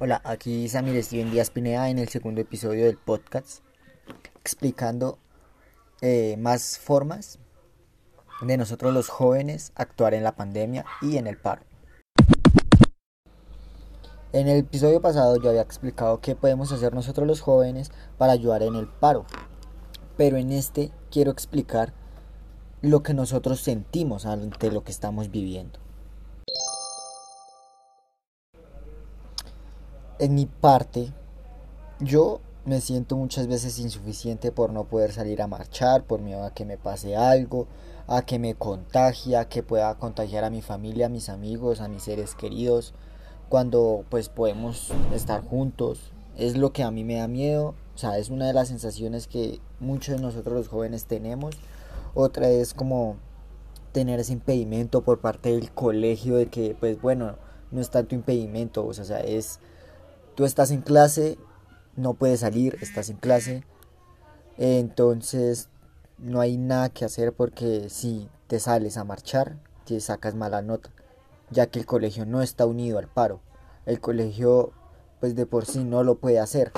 Hola, aquí Samir Steven Díaz Pineda en el segundo episodio del podcast explicando eh, más formas de nosotros los jóvenes actuar en la pandemia y en el paro. En el episodio pasado yo había explicado qué podemos hacer nosotros los jóvenes para ayudar en el paro, pero en este quiero explicar lo que nosotros sentimos ante lo que estamos viviendo. En mi parte, yo me siento muchas veces insuficiente por no poder salir a marchar, por miedo a que me pase algo, a que me contagie, a que pueda contagiar a mi familia, a mis amigos, a mis seres queridos, cuando pues podemos estar juntos. Es lo que a mí me da miedo, o sea, es una de las sensaciones que muchos de nosotros los jóvenes tenemos. Otra es como tener ese impedimento por parte del colegio de que pues bueno, no es tanto impedimento, o sea, es tú estás en clase, no puedes salir, estás en clase, entonces no hay nada que hacer porque si te sales a marchar, te sacas mala nota, ya que el colegio no está unido al paro. El colegio pues de por sí no lo puede hacer.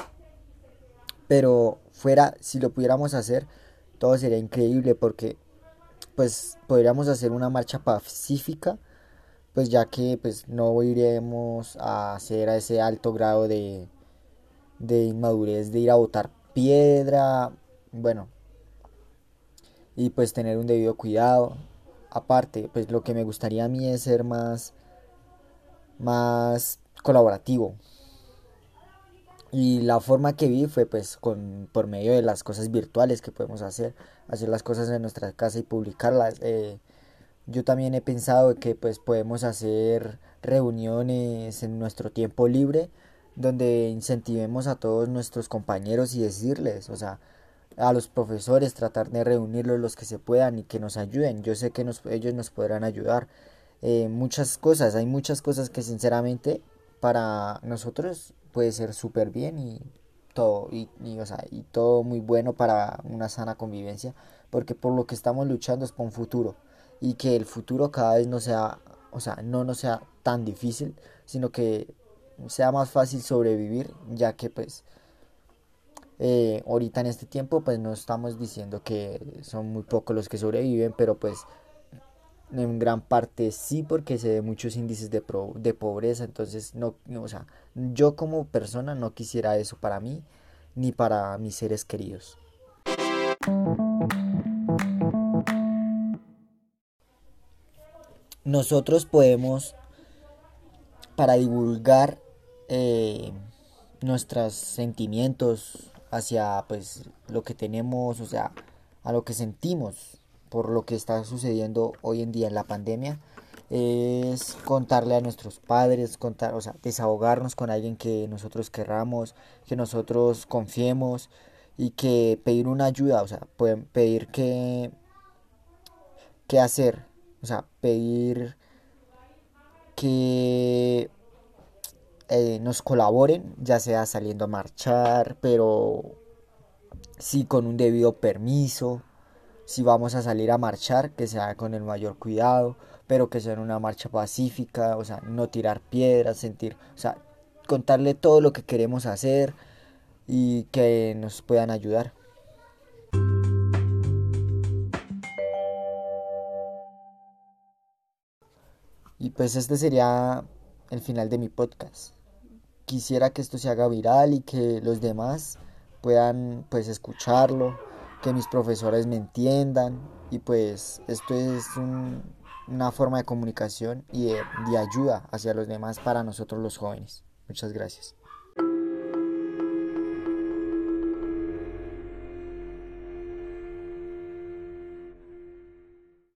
Pero fuera, si lo pudiéramos hacer, todo sería increíble porque pues podríamos hacer una marcha pacífica pues ya que pues no iremos a hacer a ese alto grado de, de inmadurez de ir a botar piedra, bueno, y pues tener un debido cuidado. Aparte, pues lo que me gustaría a mí es ser más, más colaborativo. Y la forma que vi fue pues con, por medio de las cosas virtuales que podemos hacer, hacer las cosas en nuestra casa y publicarlas. Eh, yo también he pensado que pues podemos hacer reuniones en nuestro tiempo libre donde incentivemos a todos nuestros compañeros y decirles, o sea, a los profesores tratar de reunirlos los que se puedan y que nos ayuden. Yo sé que ellos nos podrán ayudar. Eh, muchas cosas, hay muchas cosas que sinceramente para nosotros puede ser súper bien y todo, y, o sea, y todo muy bueno para una sana convivencia, porque por lo que estamos luchando es por un futuro y que el futuro cada vez no sea, o sea, no no sea tan difícil, sino que sea más fácil sobrevivir, ya que pues eh, ahorita en este tiempo pues no estamos diciendo que son muy pocos los que sobreviven, pero pues en gran parte sí porque se ve muchos índices de, de pobreza, entonces no, o sea, yo como persona no quisiera eso para mí ni para mis seres queridos. Nosotros podemos, para divulgar eh, nuestros sentimientos hacia pues lo que tenemos, o sea, a lo que sentimos por lo que está sucediendo hoy en día en la pandemia, es contarle a nuestros padres, contar, o sea, desahogarnos con alguien que nosotros querramos, que nosotros confiemos y que pedir una ayuda, o sea, pueden pedir que qué hacer, o sea, pedir que eh, nos colaboren, ya sea saliendo a marchar, pero sí con un debido permiso. Si vamos a salir a marchar, que sea con el mayor cuidado, pero que sea en una marcha pacífica, o sea, no tirar piedras, sentir, o sea, contarle todo lo que queremos hacer y que nos puedan ayudar. Y pues este sería el final de mi podcast. Quisiera que esto se haga viral y que los demás puedan pues escucharlo, que mis profesores me entiendan y pues esto es una forma de comunicación y de ayuda hacia los demás para nosotros los jóvenes. Muchas gracias.